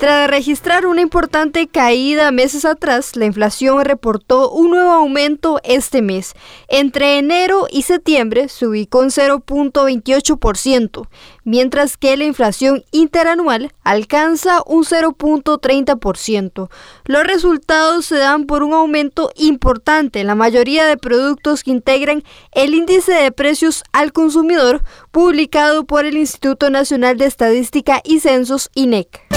Tras registrar una importante caída meses atrás, la inflación reportó un nuevo aumento este mes. Entre enero y septiembre se ubicó en 0.28%, mientras que la inflación interanual alcanza un 0.30%. Los resultados se dan por un aumento importante en la mayoría de productos que integran el índice de precios al consumidor publicado por el Instituto Nacional de Estadística y Censos INEC.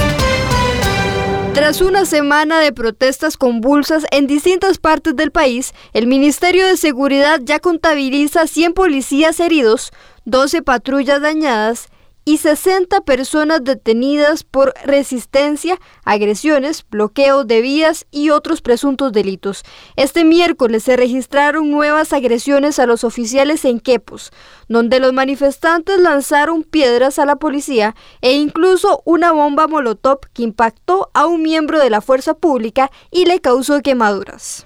Tras una semana de protestas convulsas en distintas partes del país, el Ministerio de Seguridad ya contabiliza 100 policías heridos, 12 patrullas dañadas y 60 personas detenidas por resistencia, agresiones, bloqueo de vías y otros presuntos delitos. Este miércoles se registraron nuevas agresiones a los oficiales en Quepos, donde los manifestantes lanzaron piedras a la policía e incluso una bomba molotov que impactó a un miembro de la fuerza pública y le causó quemaduras.